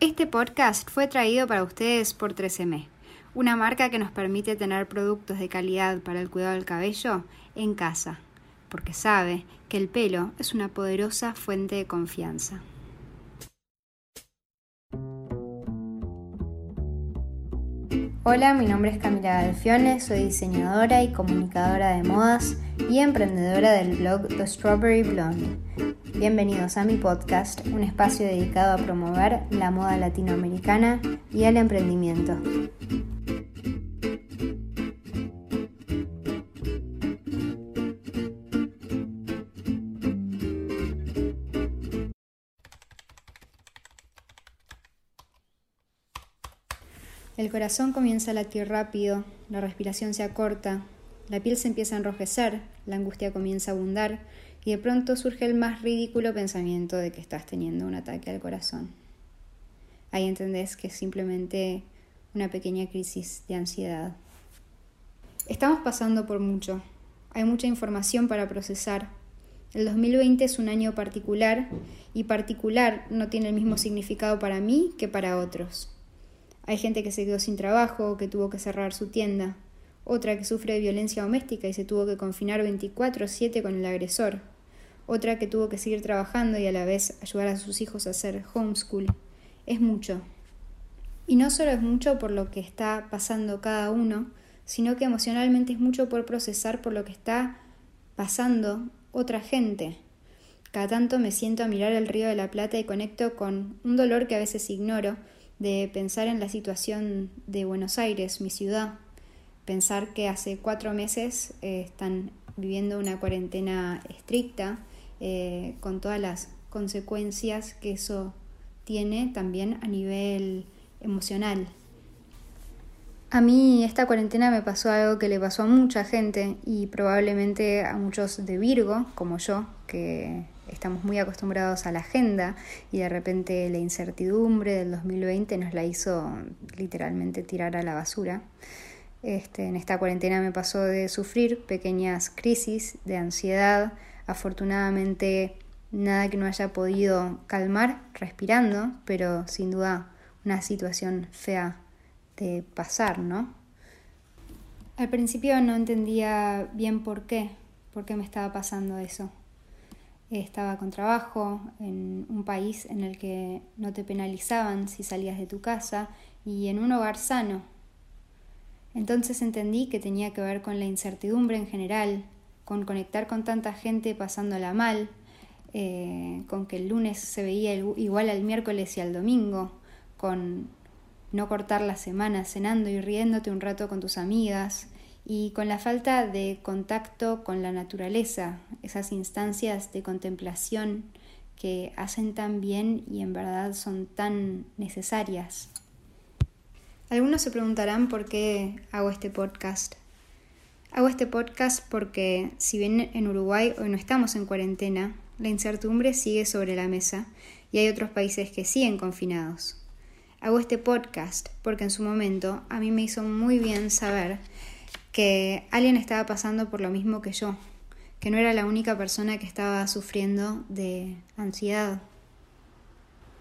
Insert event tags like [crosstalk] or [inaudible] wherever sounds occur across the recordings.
Este podcast fue traído para ustedes por 3M, una marca que nos permite tener productos de calidad para el cuidado del cabello en casa, porque sabe que el pelo es una poderosa fuente de confianza. Hola, mi nombre es Camila Galfione, soy diseñadora y comunicadora de modas y emprendedora del blog The Strawberry Blonde. Bienvenidos a mi podcast, un espacio dedicado a promover la moda latinoamericana y el emprendimiento. El corazón comienza a latir rápido, la respiración se acorta, la piel se empieza a enrojecer, la angustia comienza a abundar y de pronto surge el más ridículo pensamiento de que estás teniendo un ataque al corazón. Ahí entendés que es simplemente una pequeña crisis de ansiedad. Estamos pasando por mucho. Hay mucha información para procesar. El 2020 es un año particular y particular no tiene el mismo significado para mí que para otros. Hay gente que se quedó sin trabajo, que tuvo que cerrar su tienda, otra que sufre de violencia doméstica y se tuvo que confinar 24/7 con el agresor, otra que tuvo que seguir trabajando y a la vez ayudar a sus hijos a hacer homeschool. Es mucho. Y no solo es mucho por lo que está pasando cada uno, sino que emocionalmente es mucho por procesar por lo que está pasando otra gente. Cada tanto me siento a mirar el río de la Plata y conecto con un dolor que a veces ignoro, de pensar en la situación de Buenos Aires, mi ciudad, pensar que hace cuatro meses eh, están viviendo una cuarentena estricta, eh, con todas las consecuencias que eso tiene también a nivel emocional. A mí esta cuarentena me pasó algo que le pasó a mucha gente y probablemente a muchos de Virgo, como yo, que estamos muy acostumbrados a la agenda y de repente la incertidumbre del 2020 nos la hizo literalmente tirar a la basura. Este, en esta cuarentena me pasó de sufrir pequeñas crisis de ansiedad, afortunadamente nada que no haya podido calmar respirando, pero sin duda una situación fea de pasar, ¿no? Al principio no entendía bien por qué, por qué me estaba pasando eso estaba con trabajo en un país en el que no te penalizaban si salías de tu casa y en un hogar sano. Entonces entendí que tenía que ver con la incertidumbre en general, con conectar con tanta gente pasándola mal, eh, con que el lunes se veía igual al miércoles y al domingo, con no cortar la semana cenando y riéndote un rato con tus amigas, y con la falta de contacto con la naturaleza, esas instancias de contemplación que hacen tan bien y en verdad son tan necesarias. Algunos se preguntarán por qué hago este podcast. Hago este podcast porque si bien en Uruguay hoy no estamos en cuarentena, la incertidumbre sigue sobre la mesa y hay otros países que siguen confinados. Hago este podcast porque en su momento a mí me hizo muy bien saber que alguien estaba pasando por lo mismo que yo, que no era la única persona que estaba sufriendo de ansiedad.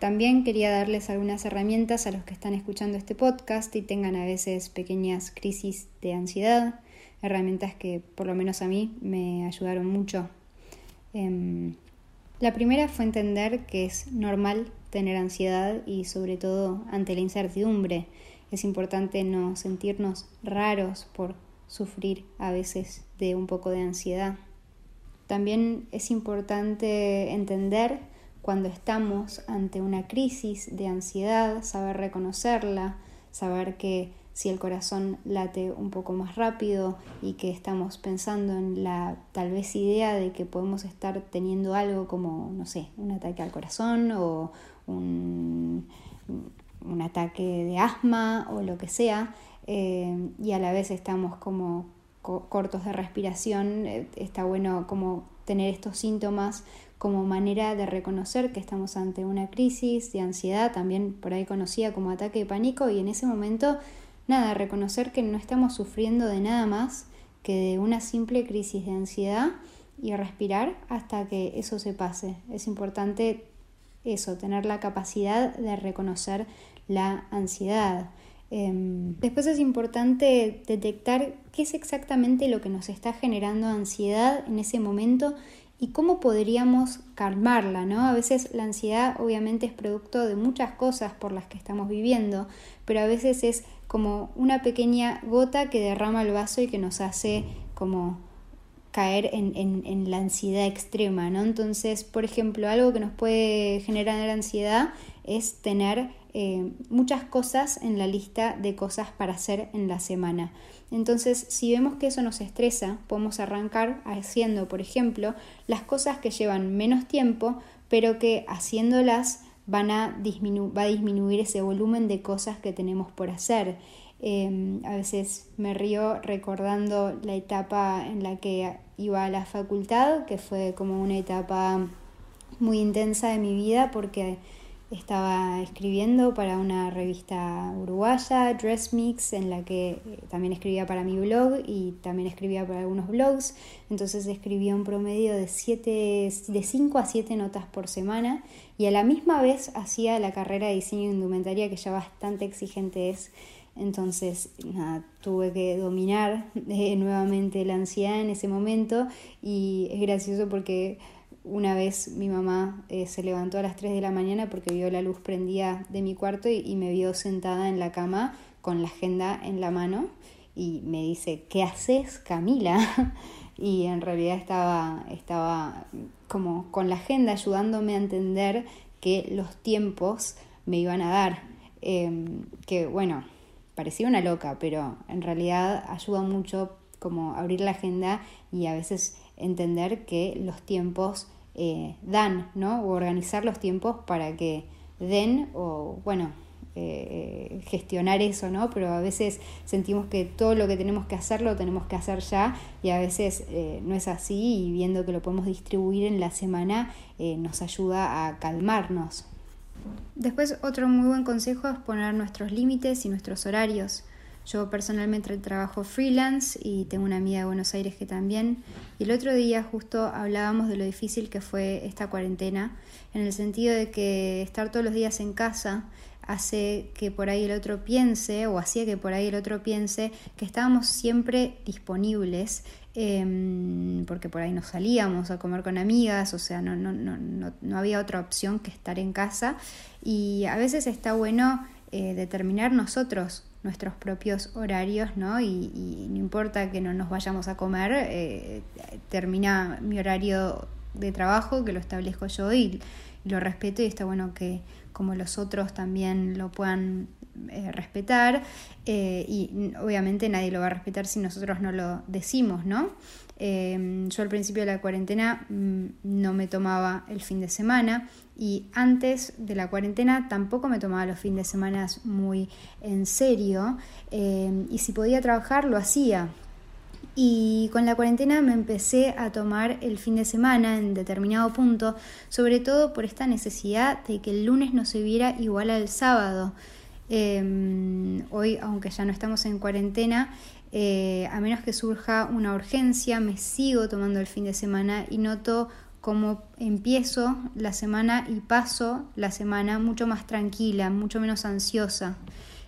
También quería darles algunas herramientas a los que están escuchando este podcast y tengan a veces pequeñas crisis de ansiedad, herramientas que por lo menos a mí me ayudaron mucho. Em, la primera fue entender que es normal tener ansiedad y sobre todo ante la incertidumbre. Es importante no sentirnos raros por sufrir a veces de un poco de ansiedad. También es importante entender cuando estamos ante una crisis de ansiedad, saber reconocerla, saber que si el corazón late un poco más rápido y que estamos pensando en la tal vez idea de que podemos estar teniendo algo como, no sé, un ataque al corazón o un, un ataque de asma o lo que sea, eh, y a la vez estamos como cortos de respiración, eh, está bueno como tener estos síntomas como manera de reconocer que estamos ante una crisis de ansiedad, también por ahí conocida como ataque de pánico, y en ese momento, nada, reconocer que no estamos sufriendo de nada más que de una simple crisis de ansiedad y respirar hasta que eso se pase. Es importante eso, tener la capacidad de reconocer la ansiedad. Em, después es importante detectar qué es exactamente lo que nos está generando ansiedad en ese momento y cómo podríamos calmarla, ¿no? A veces la ansiedad obviamente es producto de muchas cosas por las que estamos viviendo, pero a veces es como una pequeña gota que derrama el vaso y que nos hace como caer en, en, la ansiedad extrema, ¿no? Entonces, por ejemplo, algo que nos puede generar ansiedad es tener eh, muchas cosas en la lista de cosas para hacer en la semana. Entonces, si vemos que eso nos estresa, podemos arrancar haciendo, por ejemplo, las cosas que llevan menos tiempo, pero que haciéndolas van a va a disminuir ese volumen de cosas que tenemos por hacer. Em, a veces me río recordando la etapa en la que iba a la facultad, que fue como una etapa muy intensa de mi vida porque estaba escribiendo para una revista uruguaya, Dress Mix, en la que eh, también escribía para mi blog y también escribía para algunos blogs. Entonces escribía un promedio de, siete, de 5 a 7 notas por semana y a la misma vez hacía la carrera de diseño de indumentaria que ya bastante exigente es. Entonces, nada, tuve que dominar eh, nuevamente la ansiedad en ese momento y es gracioso porque una vez mi mamá eh, se levantó a las 3 de la mañana porque vio la luz prendida de mi cuarto y, me vio sentada en la cama con la agenda en la mano y me dice, ¿qué haces Camila? [laughs] y en realidad estaba, estaba como con la agenda ayudándome a entender que los tiempos me iban a dar. Em, que bueno, parecía una loca, pero en realidad ayuda mucho como abrir la agenda y a veces entender que los tiempos eh, dan, ¿no? O organizar los tiempos para que den o, bueno, eh, gestionar eso, ¿no? Pero a veces sentimos que todo lo que tenemos que hacer lo tenemos que hacer ya y a veces eh, no es así y viendo que lo podemos distribuir en la semana nos ayuda a calmarnos. Después otro muy buen consejo es poner nuestros límites y nuestros horarios. Yo personalmente trabajo freelance y tengo una amiga de Buenos Aires que también. Y el otro día justo hablábamos de lo difícil que fue esta cuarentena, en el sentido de que estar todos los días en casa hace que por ahí el otro piense, o hacía que por ahí el otro piense, que estábamos siempre disponibles, em, porque por ahí nos salíamos a comer con amigas, o sea, no, no, no, no, había otra opción que estar en casa. Y a veces está bueno eh, determinar nosotros nuestros propios horarios, ¿no? Y, no importa que no nos vayamos a comer, eh, termina mi horario de trabajo, que lo establezco yo y, lo respeto y está bueno que como los otros también lo puedan eh, respetar eh, y obviamente nadie lo va a respetar si nosotros no lo decimos, ¿no? Em, yo al principio de la cuarentena mm, no me tomaba el fin de semana y antes de la cuarentena tampoco me tomaba los fines de semana muy en serio em, y si podía trabajar lo hacía. Y con la cuarentena me empecé a tomar el fin de semana en determinado punto, sobre todo por esta necesidad de que el lunes no se viera igual al sábado. Em, hoy, aunque ya no estamos en cuarentena, eh, a menos que surja una urgencia, me sigo tomando el fin de semana y noto cómo empiezo la semana y paso la semana mucho más tranquila, mucho menos ansiosa.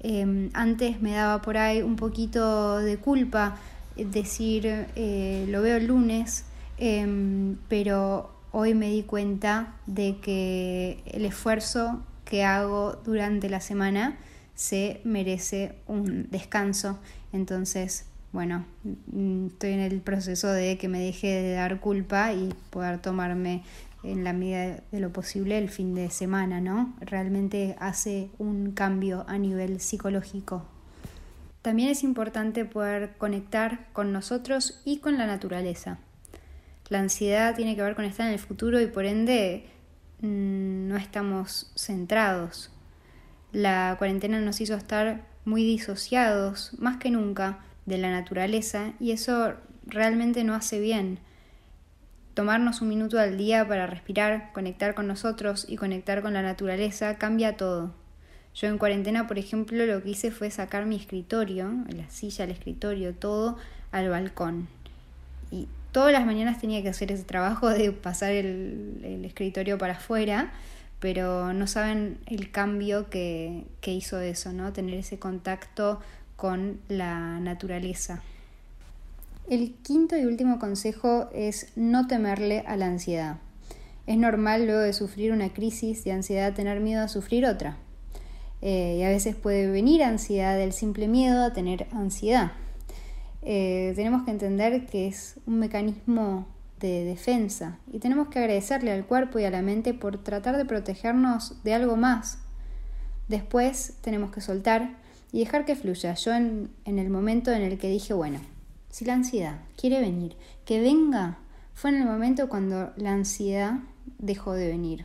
Em, antes me daba por ahí un poquito de culpa decir eh, lo veo el lunes, em, pero hoy me di cuenta de que el esfuerzo que hago durante la semana se merece un descanso. Entonces, bueno, mm, estoy en el proceso de que me deje de dar culpa y poder tomarme en la medida de lo posible el fin de semana, ¿no? Realmente hace un cambio a nivel psicológico. También es importante poder conectar con nosotros y con la naturaleza. La ansiedad tiene que ver con estar en el futuro y por ende no estamos centrados. La cuarentena nos hizo estar muy disociados, más que nunca, de la naturaleza y eso realmente no hace bien. Tomarnos un minuto al día para respirar, conectar con nosotros y conectar con la naturaleza cambia todo. Yo en cuarentena, por ejemplo, lo que hice fue sacar mi escritorio, la silla, el escritorio, todo al balcón. Todas las mañanas tenía que hacer ese trabajo de pasar el, escritorio para afuera pero no saben el cambio que, que hizo eso, ¿no? Tener ese contacto con la naturaleza. El quinto y último consejo es no temerle a la ansiedad. Es normal luego de sufrir una crisis de ansiedad tener miedo a sufrir otra. Eh, y a veces puede venir ansiedad del simple miedo a tener ansiedad. Eh, tenemos que entender que es un mecanismo de defensa y tenemos que agradecerle al cuerpo y a la mente por tratar de protegernos de algo más. Después tenemos que soltar y dejar que fluya. Yo en, en el momento en el que dije, bueno, si la ansiedad quiere venir, que venga, fue en el momento cuando la ansiedad dejó de venir.